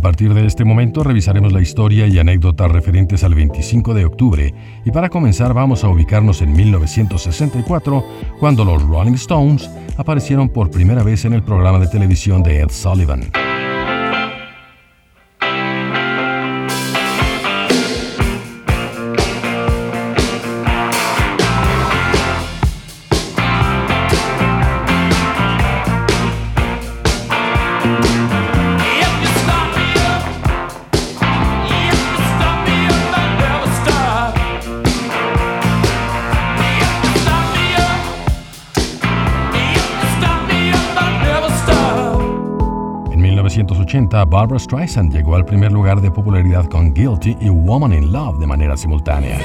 A partir de este momento revisaremos la historia y anécdotas referentes al 25 de octubre y para comenzar vamos a ubicarnos en 1964 cuando los Rolling Stones aparecieron por primera vez en el programa de televisión de Ed Sullivan. 1980, Barbara Streisand llegó al primer lugar de popularidad con Guilty y Woman in Love de manera simultánea.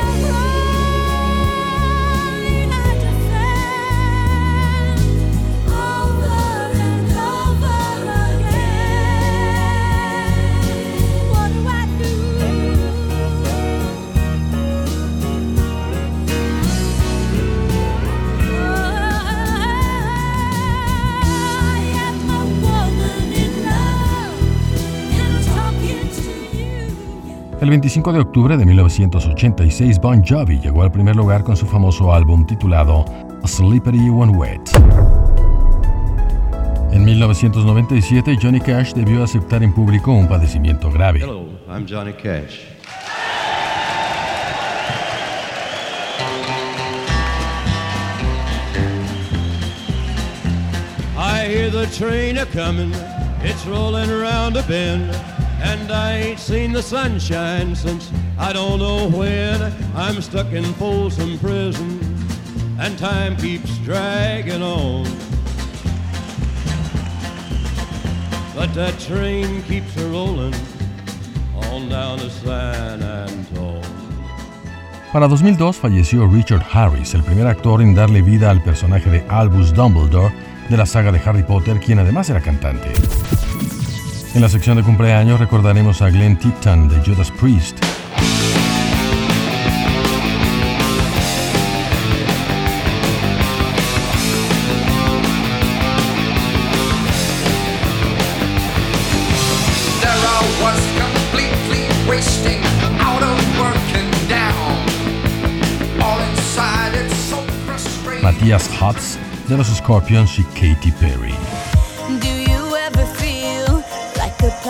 25 de octubre de 1986, Bon Jovi llegó al primer lugar con su famoso álbum titulado Slippery When Wet. En 1997, Johnny Cash debió aceptar en público un padecimiento grave. Hello, I'm Johnny Cash. I hear the train a comin', it's rolling around a bend, and I ain't seen the sunshine since I don't know when. I'm stuck in Folsom Prison, and time keeps dragging on. But that train keeps a rolling on down to San Antone. Para 2002 falleció Richard Harris, el primer actor en darle vida al personaje de Albus Dumbledore de la saga de Harry Potter, quien además era cantante. En la sección de cumpleaños recordaremos a Glenn Tipton de Judas Priest. Matthias Hotz de los Scorpions y Katy Perry.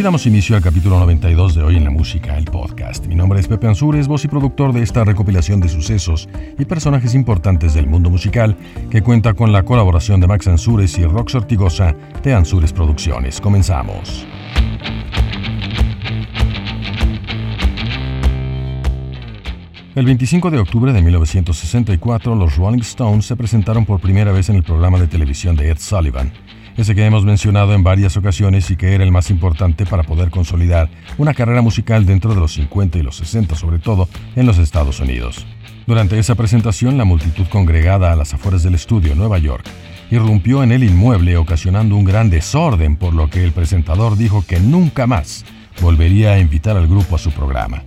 Así damos inicio al capítulo 92 de Hoy en la Música, el podcast. Mi nombre es Pepe Ansures, voz y productor de esta recopilación de sucesos y personajes importantes del mundo musical que cuenta con la colaboración de Max Ansures y Rox Ortigosa de Ansures Producciones. Comenzamos. El 25 de octubre de 1964, los Rolling Stones se presentaron por primera vez en el programa de televisión de Ed Sullivan, ese que hemos mencionado en varias ocasiones y que era el más importante para poder consolidar una carrera musical dentro de los 50 y los 60, sobre todo en los Estados Unidos. Durante esa presentación, la multitud congregada a las afueras del estudio Nueva York irrumpió en el inmueble ocasionando un gran desorden, por lo que el presentador dijo que nunca más volvería a invitar al grupo a su programa.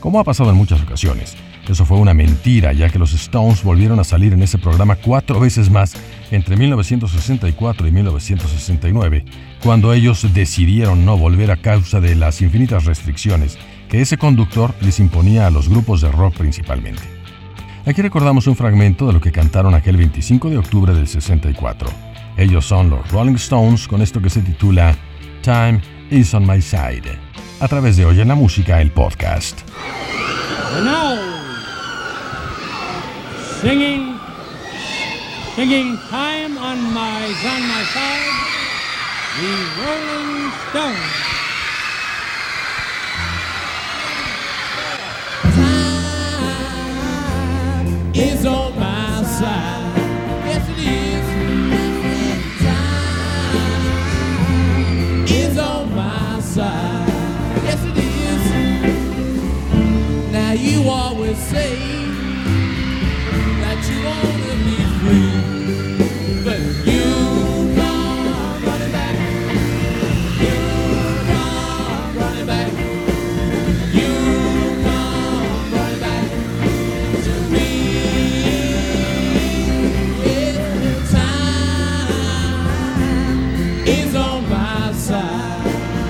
Como ha pasado en muchas ocasiones, eso fue una mentira, ya que los Stones volvieron a salir en ese programa cuatro veces más entre 1964 y 1969, cuando ellos decidieron no volver a causa de las infinitas restricciones que ese conductor les imponía a los grupos de rock principalmente. Aquí recordamos un fragmento de lo que cantaron aquel 25 de octubre del 64. Ellos son los Rolling Stones con esto que se titula Time is on my side, a través de Hoy en la Música, el podcast. Now, singing, singing time on my, on my side, the Rolling Stones. Is on my side.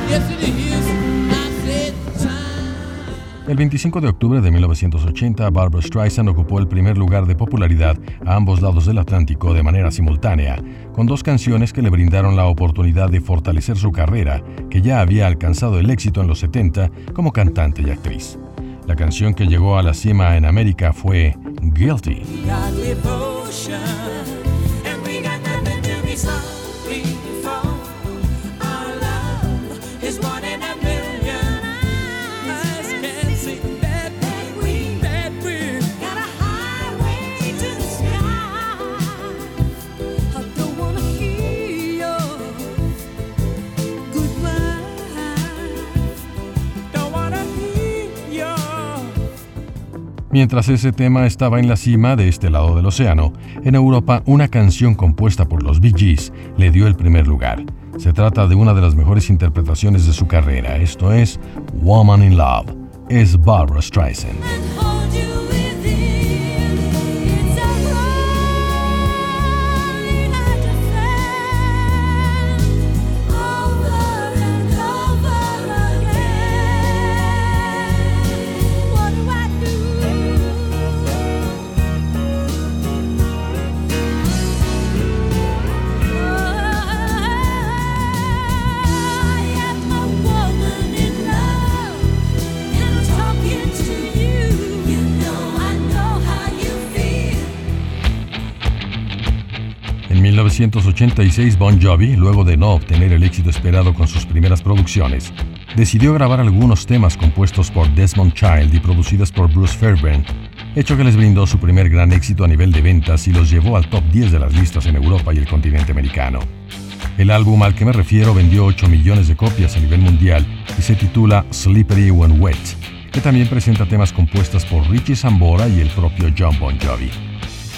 Yes, it is. I said time. El 25 de octubre de 1980, Barbara Streisand ocupó el primer lugar de popularidad a ambos lados del Atlántico de manera simultánea, con dos canciones que le brindaron la oportunidad de fortalecer su carrera, que ya había alcanzado el éxito en los 70 como cantante y actriz. La canción que llegó a la cima en América fue Guilty. Mientras ese tema estaba en la cima de este lado del océano, en Europa una canción compuesta por los Bee Gees le dio el primer lugar. Se trata de una de las mejores interpretaciones de su carrera, esto es Woman in Love. Es Barbara Streisand. 1986, Bon Jovi, luego de no obtener el éxito esperado con sus primeras producciones, decidió grabar algunos temas compuestos por Desmond Child y producidos por Bruce Fairbairn, hecho que les brindó su primer gran éxito a nivel de ventas y los llevó al top 10 de las listas en Europa y el continente americano. El álbum al que me refiero vendió 8 millones de copias a nivel mundial y se titula Slippery When Wet, que también presenta temas compuestos por Richie Sambora y el propio John Bon Jovi.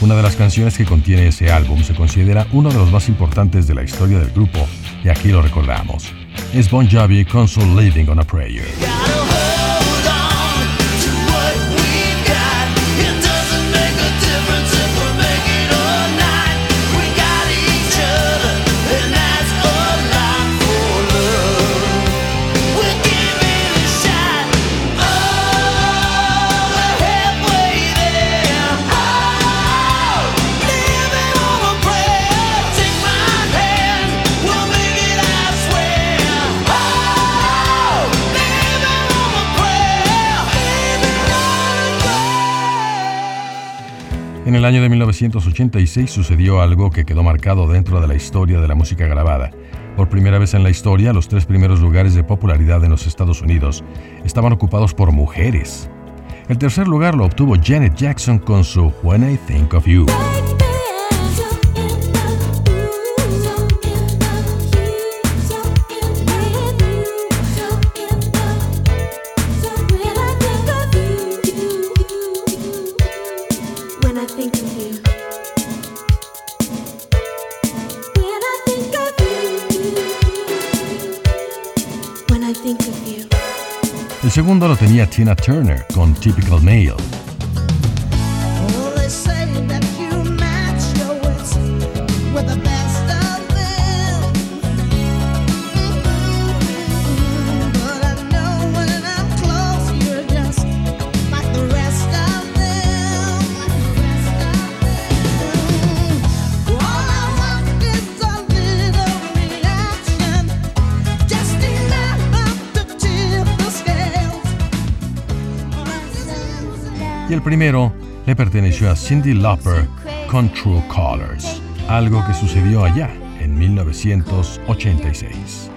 Una de las canciones que contiene ese álbum se considera uno de los más importantes de la historia del grupo y aquí lo recordamos. Es Bon Jovi con Living on a Prayer. El año de 1986 sucedió algo que quedó marcado dentro de la historia de la música grabada. Por primera vez en la historia, los tres primeros lugares de popularidad en los Estados Unidos estaban ocupados por mujeres. El tercer lugar lo obtuvo Janet Jackson con su When I Think of You. Segundo lo tenía Tina Turner con Typical Male. Y el primero le perteneció a Cindy Lauper con True Colors, algo que sucedió allá en 1986.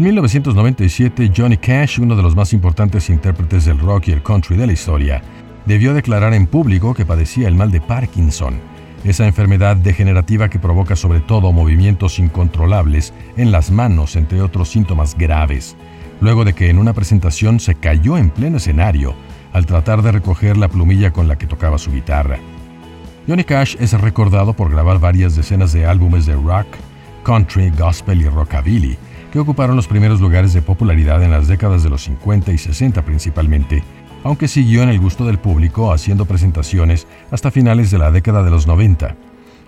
En 1997, Johnny Cash, uno de los más importantes intérpretes del rock y el country de la historia, debió declarar en público que padecía el mal de Parkinson, esa enfermedad degenerativa que provoca sobre todo movimientos incontrolables en las manos, entre otros síntomas graves, luego de que en una presentación se cayó en pleno escenario al tratar de recoger la plumilla con la que tocaba su guitarra. Johnny Cash es recordado por grabar varias decenas de álbumes de rock, country, gospel y rockabilly, que ocuparon los primeros lugares de popularidad en las décadas de los 50 y 60 principalmente, aunque siguió en el gusto del público haciendo presentaciones hasta finales de la década de los 90.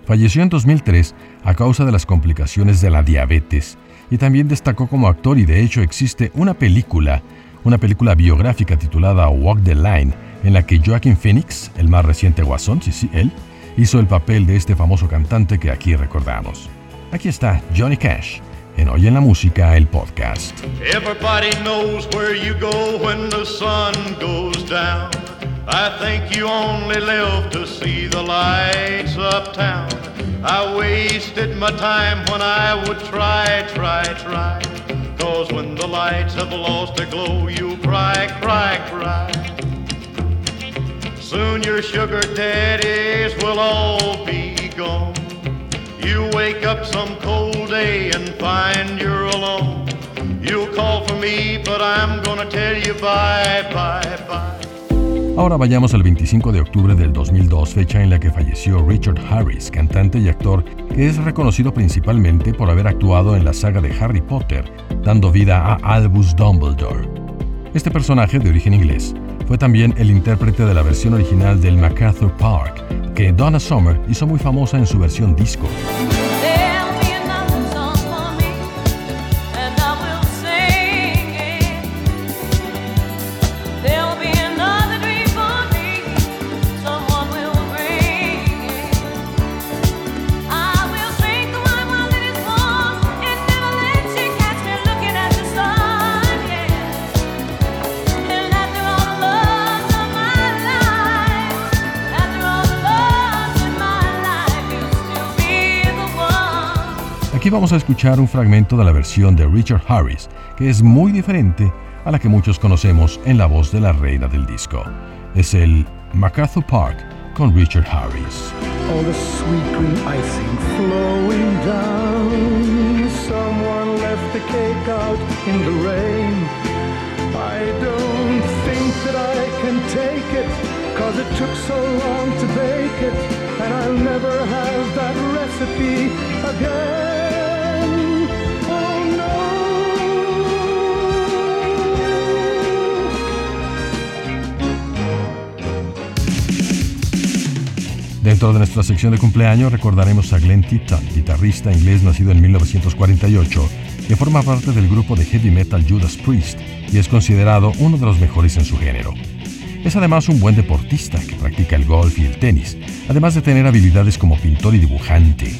Falleció en 2003 a causa de las complicaciones de la diabetes y también destacó como actor y de hecho existe una película, una película biográfica titulada Walk the Line, en la que Joaquin Phoenix, el más reciente guasón, sí, sí, él, hizo el papel de este famoso cantante que aquí recordamos. Aquí está Johnny Cash en Hoy en la Música, el podcast. Everybody knows where you go when the sun goes down. I think you only live to see the lights uptown. I wasted my time when I would try, try, try. Cause when the lights have lost their glow, you cry, cry, cry. Soon your sugar daddies will all be gone. You wake up some cold day and find you're alone. You'll call for me, but I'm gonna tell you bye, bye, bye. Ahora vayamos al 25 de octubre del 2002, fecha en la que falleció Richard Harris, cantante y actor que es reconocido principalmente por haber actuado en la saga de Harry Potter, dando vida a Albus Dumbledore. Este personaje, de origen inglés, fue también el intérprete de la versión original del MacArthur Park, que Donna Summer hizo muy famosa en su versión disco. Vamos a escuchar un fragmento de la versión de Richard Harris, que es muy diferente a la que muchos conocemos en la voz de la reina del disco. Es el MacArthur Park con Richard Harris. all the sweet green icing flowing down. Someone left the cake out in the rain. I don't think that I can take it, cause it took so long to bake it, and I'll never have that recipe again. Dentro de nuestra sección de cumpleaños recordaremos a Glenn Tipton, guitarrista inglés nacido en 1948, que forma parte del grupo de heavy metal Judas Priest y es considerado uno de los mejores en su género. Es además un buen deportista que practica el golf y el tenis, además de tener habilidades como pintor y dibujante.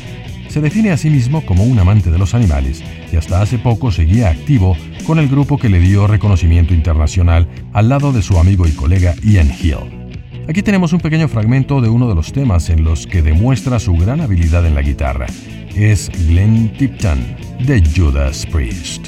Se define a sí mismo como un amante de los animales y hasta hace poco seguía activo con el grupo que le dio reconocimiento internacional al lado de su amigo y colega Ian Hill. Aquí tenemos un pequeño fragmento de uno de los temas en los que demuestra su gran habilidad en la guitarra. Es Glenn Tipton de Judas Priest.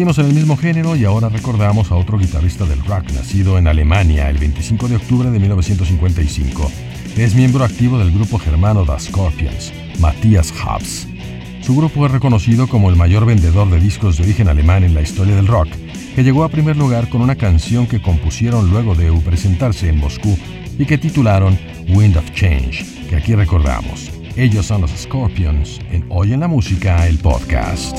Seguimos en el mismo género y ahora recordamos a otro guitarrista del rock nacido en Alemania el 25 de octubre de 1955. Es miembro activo del grupo germano The Scorpions, Matthias Habs. Su grupo es reconocido como el mayor vendedor de discos de origen alemán en la historia del rock, que llegó a primer lugar con una canción que compusieron luego de presentarse en Moscú y que titularon Wind of Change, que aquí recordamos. Ellos son los Scorpions en Hoy en la Música, el podcast.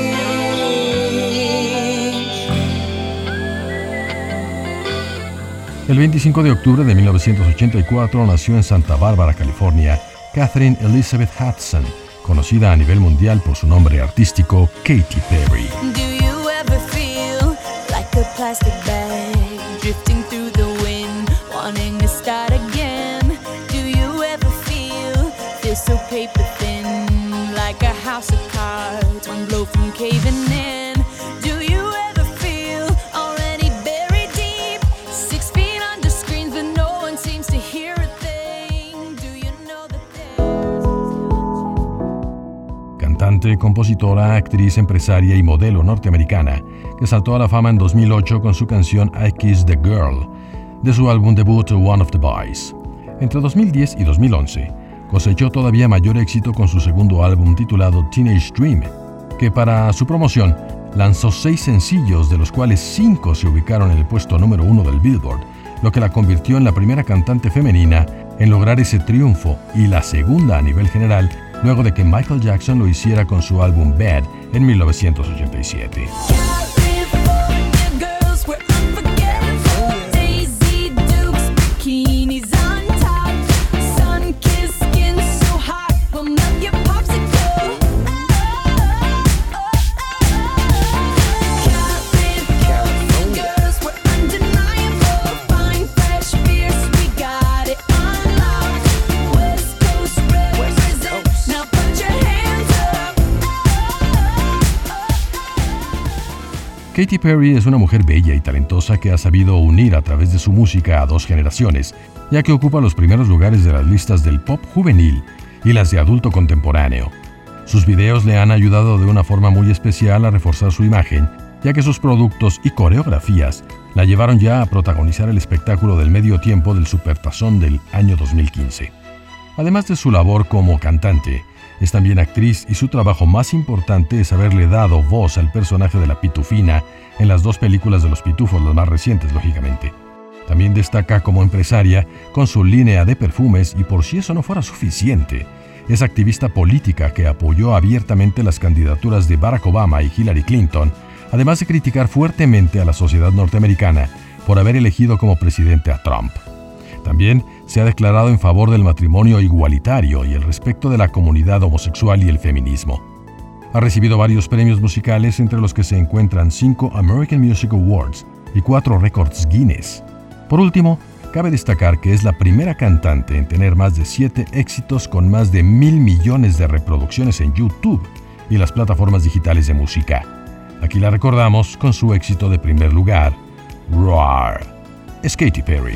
El 25 de octubre de 1984 nació en Santa Bárbara, California, Catherine Elizabeth Hudson, conocida a nivel mundial por su nombre artístico Katy Perry. Compositora, actriz, empresaria y modelo norteamericana, que saltó a la fama en 2008 con su canción I Kiss the Girl, de su álbum debut One of the Boys. Entre 2010 y 2011, cosechó todavía mayor éxito con su segundo álbum titulado Teenage Dream, que para su promoción lanzó seis sencillos, de los cuales cinco se ubicaron en el puesto número uno del Billboard, lo que la convirtió en la primera cantante femenina en lograr ese triunfo y la segunda a nivel general luego de que Michael Jackson lo hiciera con su álbum Bad en 1987. Katy Perry es una mujer bella y talentosa que ha sabido unir a través de su música a dos generaciones, ya que ocupa los primeros lugares de las listas del pop juvenil y las de adulto contemporáneo. Sus videos le han ayudado de una forma muy especial a reforzar su imagen, ya que sus productos y coreografías la llevaron ya a protagonizar el espectáculo del medio tiempo del Supertazón del año 2015. Además de su labor como cantante, es también actriz y su trabajo más importante es haberle dado voz al personaje de la pitufina en las dos películas de los pitufos, las más recientes, lógicamente. También destaca como empresaria con su línea de perfumes y por si eso no fuera suficiente, es activista política que apoyó abiertamente las candidaturas de Barack Obama y Hillary Clinton, además de criticar fuertemente a la sociedad norteamericana por haber elegido como presidente a Trump. También se ha declarado en favor del matrimonio igualitario y el respeto de la comunidad homosexual y el feminismo. Ha recibido varios premios musicales entre los que se encuentran cinco American Music Awards y cuatro récords Guinness. Por último, cabe destacar que es la primera cantante en tener más de siete éxitos con más de mil millones de reproducciones en YouTube y las plataformas digitales de música. Aquí la recordamos con su éxito de primer lugar, Roar. Es Katy Perry.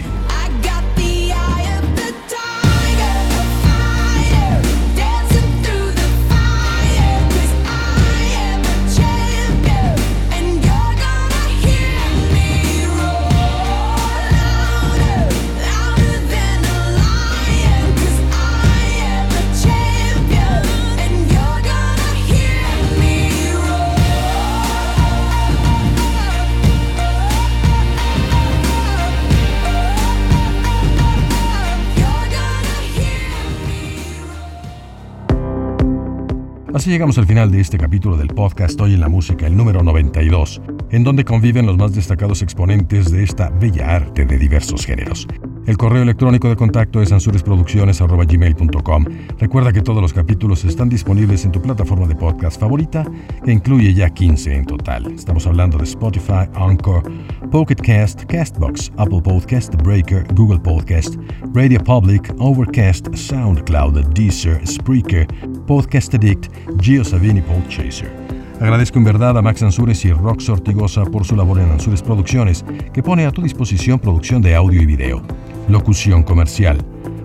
Llegamos al final de este capítulo del podcast Hoy en la Música, el número 92, en donde conviven los más destacados exponentes de esta bella arte de diversos géneros. El correo electrónico de contacto es ansuresproducciones.gmail.com. Recuerda que todos los capítulos están disponibles en tu plataforma de podcast favorita, que incluye ya 15 en total. Estamos hablando de Spotify, Anchor, Pocket Cast, Castbox, Apple Podcast, Breaker, Google Podcast, Radio Public, Overcast, SoundCloud, Deezer, Spreaker, Podcast Addict, GeoSavini Podchaser. Agradezco en verdad a Max Ansures y Rox Ortigosa por su labor en Ansures Producciones, que pone a tu disposición producción de audio y video, locución comercial,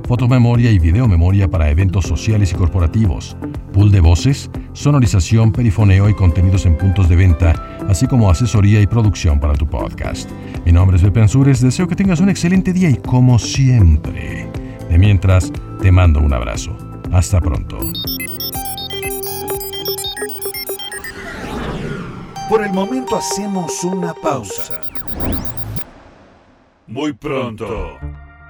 fotomemoria y videomemoria para eventos sociales y corporativos, pool de voces, sonorización, perifoneo y contenidos en puntos de venta, así como asesoría y producción para tu podcast. Mi nombre es Pepe Ansures, deseo que tengas un excelente día y como siempre, de mientras, te mando un abrazo. Hasta pronto. Por el momento hacemos una pausa. Muy pronto